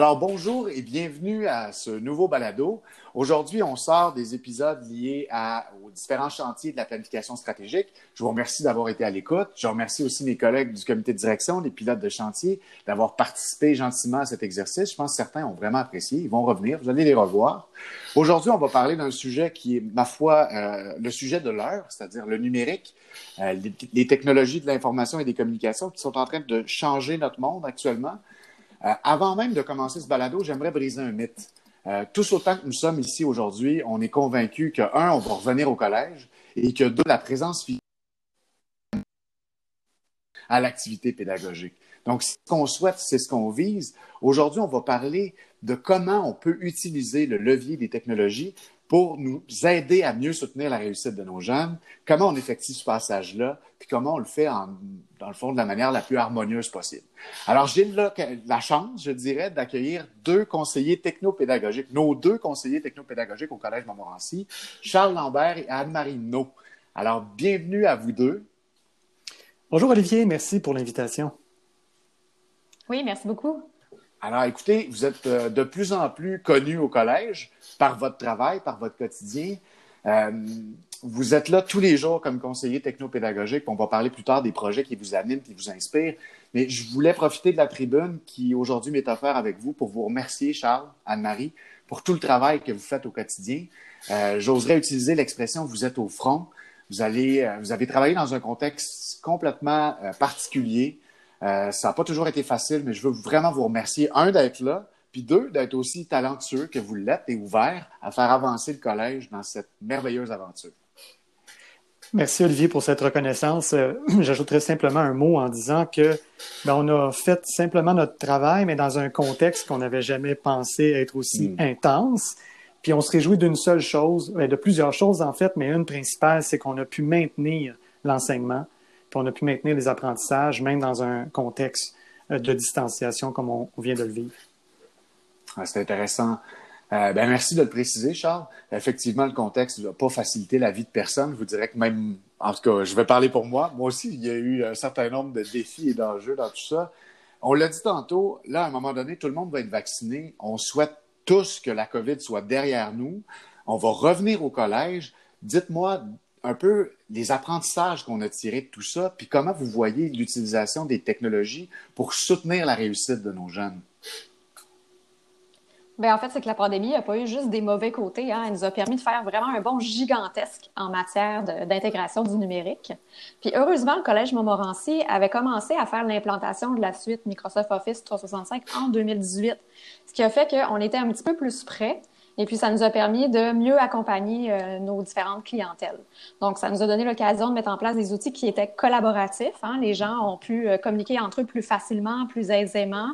Alors bonjour et bienvenue à ce nouveau balado. Aujourd'hui, on sort des épisodes liés aux différents chantiers de la planification stratégique. Je vous remercie d'avoir été à l'écoute. Je remercie aussi mes collègues du comité de direction, les pilotes de chantier, d'avoir participé gentiment à cet exercice. Je pense que certains ont vraiment apprécié. Ils vont revenir. Vous allez les revoir. Aujourd'hui, on va parler d'un sujet qui est, ma foi, euh, le sujet de l'heure, c'est-à-dire le numérique, euh, les technologies de l'information et des communications qui sont en train de changer notre monde actuellement. Euh, avant même de commencer ce balado, j'aimerais briser un mythe. Euh, tous autant que nous sommes ici aujourd'hui, on est convaincus que, un, on va revenir au collège et que, deux, la présence physique à l'activité pédagogique. Donc, ce qu'on souhaite, c'est ce qu'on vise. Aujourd'hui, on va parler de comment on peut utiliser le levier des technologies pour nous aider à mieux soutenir la réussite de nos jeunes, comment on effectue ce passage-là, puis comment on le fait en, dans le fond de la manière la plus harmonieuse possible. Alors, j'ai la chance, je dirais, d'accueillir deux conseillers technopédagogiques, nos deux conseillers technopédagogiques au Collège Montmorency, Charles Lambert et Anne-Marie No. Alors, bienvenue à vous deux. Bonjour Olivier, merci pour l'invitation. Oui, merci beaucoup. Alors, écoutez, vous êtes euh, de plus en plus connu au collège par votre travail, par votre quotidien. Euh, vous êtes là tous les jours comme conseiller technopédagogique. On va parler plus tard des projets qui vous animent, qui vous inspirent. Mais je voulais profiter de la tribune qui aujourd'hui m'est offerte avec vous pour vous remercier, Charles, Anne-Marie, pour tout le travail que vous faites au quotidien. Euh, j'oserais utiliser l'expression vous êtes au front. Vous, allez, vous avez travaillé dans un contexte complètement particulier. Euh, ça n'a pas toujours été facile, mais je veux vraiment vous remercier, un, d'être là, puis deux, d'être aussi talentueux que vous l'êtes et ouvert à faire avancer le collège dans cette merveilleuse aventure. Merci Olivier pour cette reconnaissance. Euh, j'ajouterais simplement un mot en disant que ben, on a fait simplement notre travail, mais dans un contexte qu'on n'avait jamais pensé être aussi hmm. intense. Puis on se réjouit d'une seule chose, ben, de plusieurs choses en fait, mais une principale, c'est qu'on a pu maintenir l'enseignement puis on a pu maintenir les apprentissages, même dans un contexte euh, de distanciation comme on, vient de le vivre. c'est intéressant. Euh, ben, merci de le préciser, Charles. Effectivement, le contexte ne va pas faciliter la vie de personne. Je vous dirais que même, en tout cas, je vais parler pour moi. Moi aussi, il y a eu un certain nombre de défis et d'enjeux dans tout ça. On l'a dit tantôt, là, à un moment donné, tout le monde va être vacciné. On souhaite tous que la COVID soit derrière nous. On va revenir au collège. Dites-moi, un peu les apprentissages qu'on a tirés de tout ça, puis comment vous voyez l'utilisation des technologies pour soutenir la réussite de nos jeunes? Bien, en fait, c'est que la pandémie n'a pas eu juste des mauvais côtés. Hein. Elle nous a permis de faire vraiment un bond gigantesque en matière d'intégration du numérique. Puis heureusement, le Collège Montmorency avait commencé à faire l'implantation de la suite Microsoft Office 365 en 2018, ce qui a fait qu'on était un petit peu plus prêts et puis, ça nous a permis de mieux accompagner euh, nos différentes clientèles. Donc, ça nous a donné l'occasion de mettre en place des outils qui étaient collaboratifs. Hein. Les gens ont pu euh, communiquer entre eux plus facilement, plus aisément.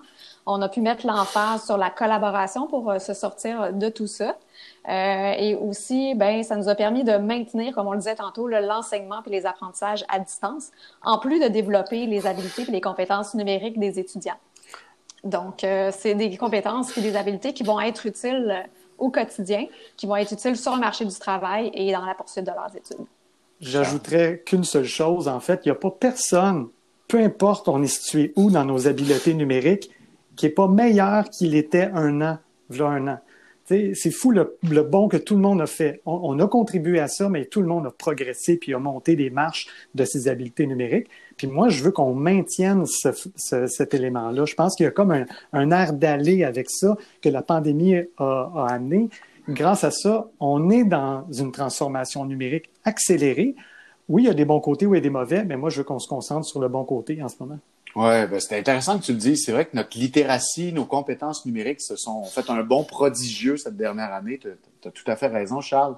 On a pu mettre l'emphase sur la collaboration pour euh, se sortir de tout ça. et aussi, ben, ça nous a permis de maintenir, comme on le disait tantôt, l'enseignement et les apprentissages à distance, en plus de développer les habiletés et les compétences numériques des étudiants. Donc, c'est des compétences et des habiletés qui vont être utiles au quotidien qui vont être utiles sur le marché du travail et dans la poursuite de leurs études. J'ajouterais qu'une seule chose, en fait, il n'y a pas personne, peu importe on est situé où dans nos habiletés numériques, qui n'est pas meilleur qu'il était un an, voilà un an. C'est fou le, bon que tout le monde a fait. On, a contribué à ça, mais tout le monde a progressé puis a monté des marches de ses habiletés numériques. Puis moi, je veux qu'on maintienne cet élément-là. Je pense qu'il y a comme un, air d'aller avec ça que la pandémie a, a amené. Grâce à ça, on est dans une transformation numérique accélérée. Oui, il y a des bons côtés, oui, il y a des mauvais, mais moi, je veux qu'on se concentre sur le bon côté en ce moment. Oui, ben c'est intéressant que tu le dises. C'est vrai que notre littératie, nos compétences numériques se sont fait un bon prodigieux cette dernière année. Tu as, tout à fait raison, Charles.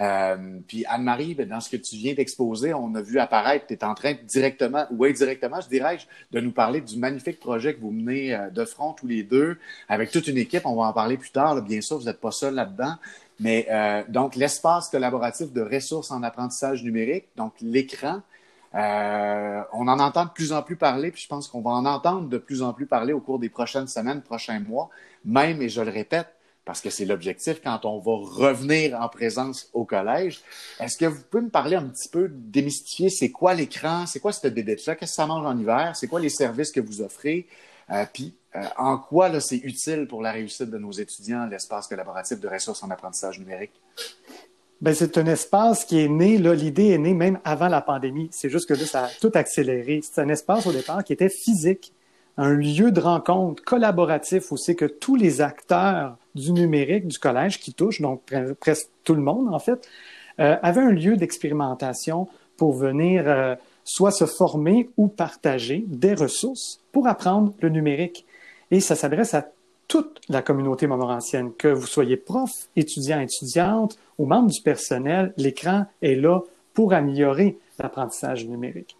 Euh, puis Anne-Marie, ben, dans ce que tu viens d'exposer, on a vu apparaître, tu es en train directement ou indirectement, je dirais, de nous parler du magnifique projet que vous menez euh, de front tous les deux, avec toute une équipe. On va en parler plus tard. Bien sûr, vous n'êtes pas seul là-dedans. Mais euh, donc, l'espace collaboratif de ressources en apprentissage numérique, donc l'écran, euh, on en entend de plus en plus parler, puis je pense qu'on va en entendre de plus en plus parler au cours des prochaines semaines, prochains mois, même, et je le répète, parce que c'est l'objectif quand on va revenir en présence au collège. Est-ce que vous pouvez me parler un petit peu, démystifier, c'est quoi l'écran, c'est quoi cette bébête-là, qu'est-ce que ça mange en hiver, c'est quoi les services que vous offrez, euh, puis en quoi c'est utile pour la réussite de nos étudiants, l'espace collaboratif de ressources en apprentissage numérique? Ben, c'est un espace qui est né, là, l'idée est née même avant la pandémie. C'est juste que là, ça a tout accéléré. C'est un espace au départ qui était physique, un lieu de rencontre collaboratif où c'est que tous les acteurs du numérique du collège qui touchent, donc presque tout le monde en fait, euh, avaient un lieu d'expérimentation pour venir euh, soit se former ou partager des ressources pour apprendre le numérique. Et ça s'adresse à toute la communauté montmorencienne, que vous soyez prof, étudiant, étudiante ou membre du personnel, l'écran est là pour améliorer l'apprentissage numérique.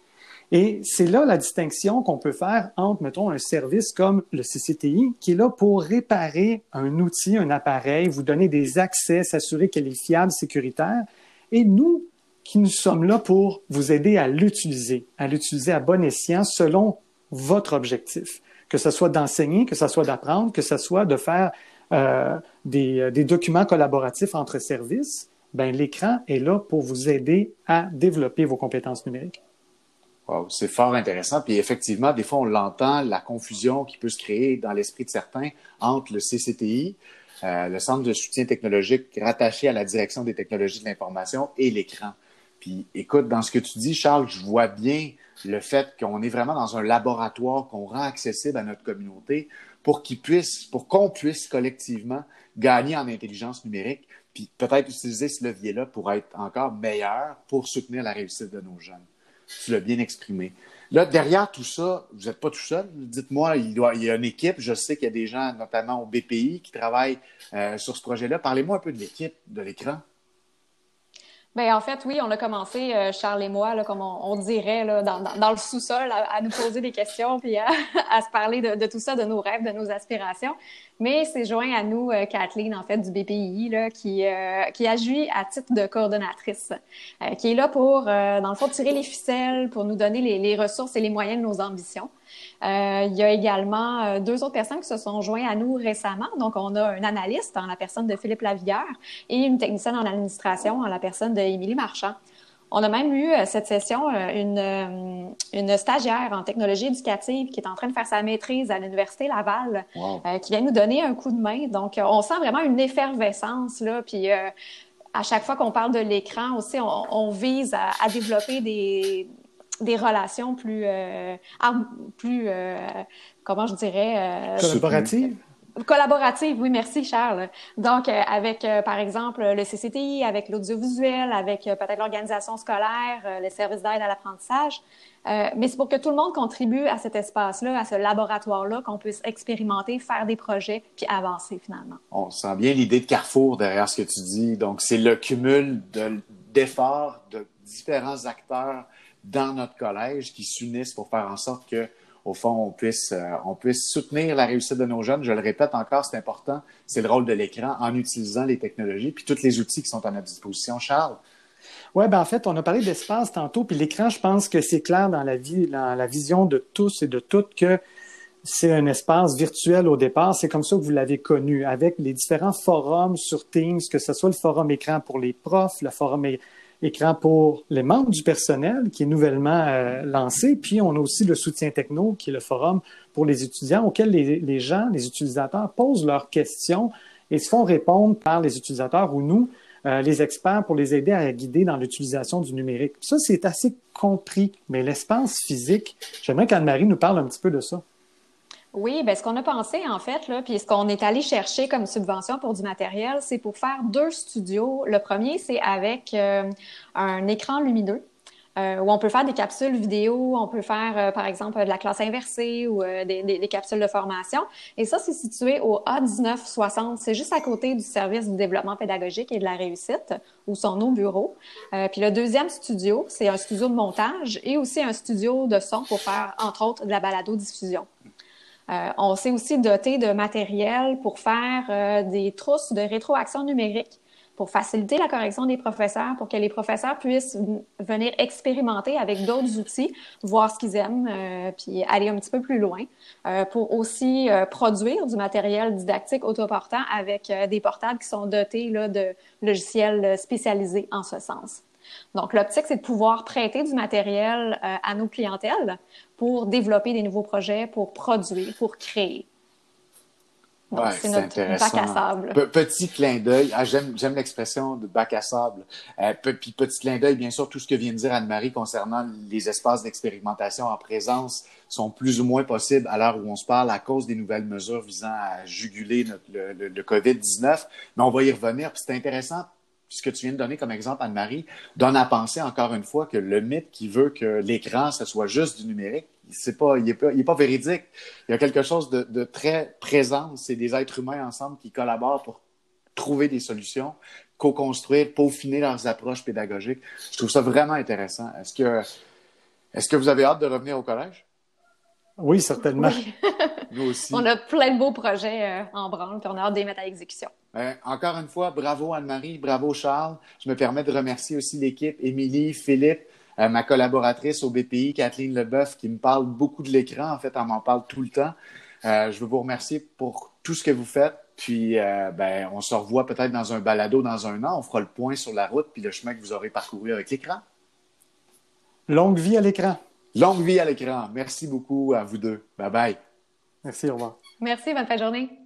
Et c'est là la distinction qu'on peut faire entre, mettons, un service comme le CCTI, qui est là pour réparer un outil, un appareil, vous donner des accès, s'assurer qu'elle est fiable, sécuritaire, et nous, qui nous sommes là pour vous aider à l'utiliser, à l'utiliser à bon escient selon votre objectif que ce soit d'enseigner, que ce soit d'apprendre, que ce soit de faire euh, des, des, documents collaboratifs entre services, ben, l'écran est là pour vous aider à développer vos compétences numériques. C'est fort intéressant. Puis effectivement, des fois, on l'entend, la confusion qui peut se créer dans l'esprit de certains entre le CCTI, euh, le Centre de soutien technologique rattaché à la direction des technologies de l'information et l'écran. Puis écoute, dans ce que tu dis, Charles, je vois bien le fait qu'on est vraiment dans un laboratoire qu'on rend accessible à notre communauté pour qu'ils puissent, pour qu'on puisse collectivement gagner en intelligence numérique, puis peut-être utiliser ce levier-là pour être encore meilleur pour soutenir la réussite de nos jeunes. Tu l'as bien exprimé. Là, derrière tout ça, vous n'êtes pas tout seul. Dites-moi, il, y a une équipe. Je sais qu'il y a des gens, notamment au BPI, qui travaillent euh, sur ce projet-là. Parlez-moi un peu de l'équipe de l'écran. Ben en fait, oui, on a commencé, euh, Charles et moi, là, comme on, dirait, là, dans, dans, le sous-sol, à, nous poser des questions, puis à, à se parler de, de, tout ça, de nos rêves, de nos aspirations. Mais c'est joint à nous euh, Kathleen, en fait, du BPI, là, qui, euh, qui agit à titre de coordonnatrice, euh, qui est là pour, dans le fond, tirer les ficelles, pour nous donner les, les ressources et les moyens de nos ambitions. Euh, il y a également euh, deux autres personnes qui se sont joints à nous récemment. Donc, on a un analyste en la personne de Philippe Lavière et une technicienne en administration en la personne de Émilie Marchand. On a même eu euh, cette session une, une stagiaire en technologie éducative qui est en train de faire sa maîtrise à l'Université Laval, qui vient nous donner un coup de main. Donc, on sent vraiment une effervescence, là. Puis, à chaque fois qu'on parle de l'écran aussi, on, on vise à, à, développer des, des relations plus, euh, plus euh, comment je dirais... Euh, Collaboratives? Collaborative, oui, merci Charles. Donc, euh, avec, euh, par exemple, le CCTI, avec l'audiovisuel, avec peut-être l'organisation scolaire, les services d'aide à l'apprentissage. mais c'est pour que tout le monde contribue à cet espace-là, à ce laboratoire-là, qu'on puisse expérimenter, faire des projets, puis avancer finalement. On sent bien l'idée de carrefour derrière ce que tu dis. Donc, c'est le cumul d'efforts de différents acteurs dans notre collège qui s'unissent pour faire en sorte que, au fond, on puisse, euh, on puisse soutenir la réussite de nos jeunes. Je le répète encore, c'est important. C'est le rôle de l'écran en utilisant les technologies puis tous les outils qui sont à notre disposition. Charles? Oui, ben en fait, on a parlé d'espace tantôt, puis l'écran, je pense que c'est clair dans la vie, dans la vision de tous et de toutes que c'est un espace virtuel au départ. C'est comme ça que vous l'avez connu, avec les différents forums sur Teams, que ce soit le forum écran pour les profs, le forum écran pour les membres du personnel qui est nouvellement euh, lancé. Puis on a aussi le soutien techno qui est le forum pour les étudiants auquel les, les, gens, les utilisateurs posent leurs questions et se font répondre par les utilisateurs ou nous, euh, les experts, pour les aider à guider dans l'utilisation du numérique. Ça, c'est assez compris. Mais l'espace physique, j'aimerais qu'Anne-Marie nous parle un petit peu de ça. Oui, ben ce qu'on a pensé en fait, là, puis ce qu'on est allé chercher comme subvention pour du matériel, c'est pour faire deux studios. Le premier, c'est avec euh, un écran lumineux. Euh, où on peut faire des capsules vidéo, on peut faire, euh, par exemple, de la classe inversée ou des, des, capsules de formation. Et ça, c'est situé au A1960. C'est juste à côté du service du développement pédagogique et de la réussite, où sont nos bureaux. puis le deuxième studio, c'est un studio de montage et aussi un studio de son pour faire, entre autres, de la balado-diffusion. Euh, on s'est aussi doté de matériel pour faire euh, des trousses de rétroaction numérique pour faciliter la correction des professeurs, pour que les professeurs puissent venir expérimenter avec d'autres outils, voir ce qu'ils aiment, euh, puis aller un petit peu plus loin, pour aussi produire du matériel didactique autoportant avec des portables qui sont dotés là, de logiciels spécialisés en ce sens. Donc, l'optique, c'est de pouvoir prêter du matériel à nos clientèles pour développer des nouveaux projets, pour produire, pour créer. Donc, c'est notre bac à sable. petit clin d'œil. Ah, j'aime, l'expression de bac à sable. Euh, puis petit clin d'œil, bien sûr, tout ce que vient de dire Anne-Marie concernant les espaces d'expérimentation en présence sont plus ou moins possibles à l'heure où on se parle à cause des nouvelles mesures visant à juguler le, le, le COVID-19. Mais on va y revenir. Puis c'est intéressant ce que tu viens de donner comme exemple, Anne-Marie, donne à penser encore une fois que le mythe qui veut que l'écran, ce soit juste du numérique, c'est pas, il n'est pas, pas, véridique. Il y a quelque chose de, de très présent. C'est des êtres humains ensemble qui collaborent pour trouver des solutions, co-construire, peaufiner leurs approches pédagogiques. Je trouve ça vraiment intéressant. Est-ce que, est-ce que vous avez hâte de revenir au collège? Oui, certainement. Nous aussi. On a plein de beaux projets euh, en branle, puis on a hâte de les mettre à exécution. Euh, encore une fois, bravo Anne-Marie, bravo Charles. Je me permets de remercier aussi l'équipe, Émilie, Philippe, euh, ma collaboratrice au BPI, Kathleen Leboeuf, qui me parle beaucoup de l'écran. En fait, elle m'en parle tout le temps. je veux vous remercier pour tout ce que vous faites. Puis, ben, on se revoit peut-être dans un balado dans un an. On fera le point sur la route puis le chemin que vous aurez parcouru avec l'écran. Longue vie à l'écran. Longue vie à l'écran. Merci beaucoup à vous deux. Bye bye. Merci, au revoir. Merci, bonne fin de journée.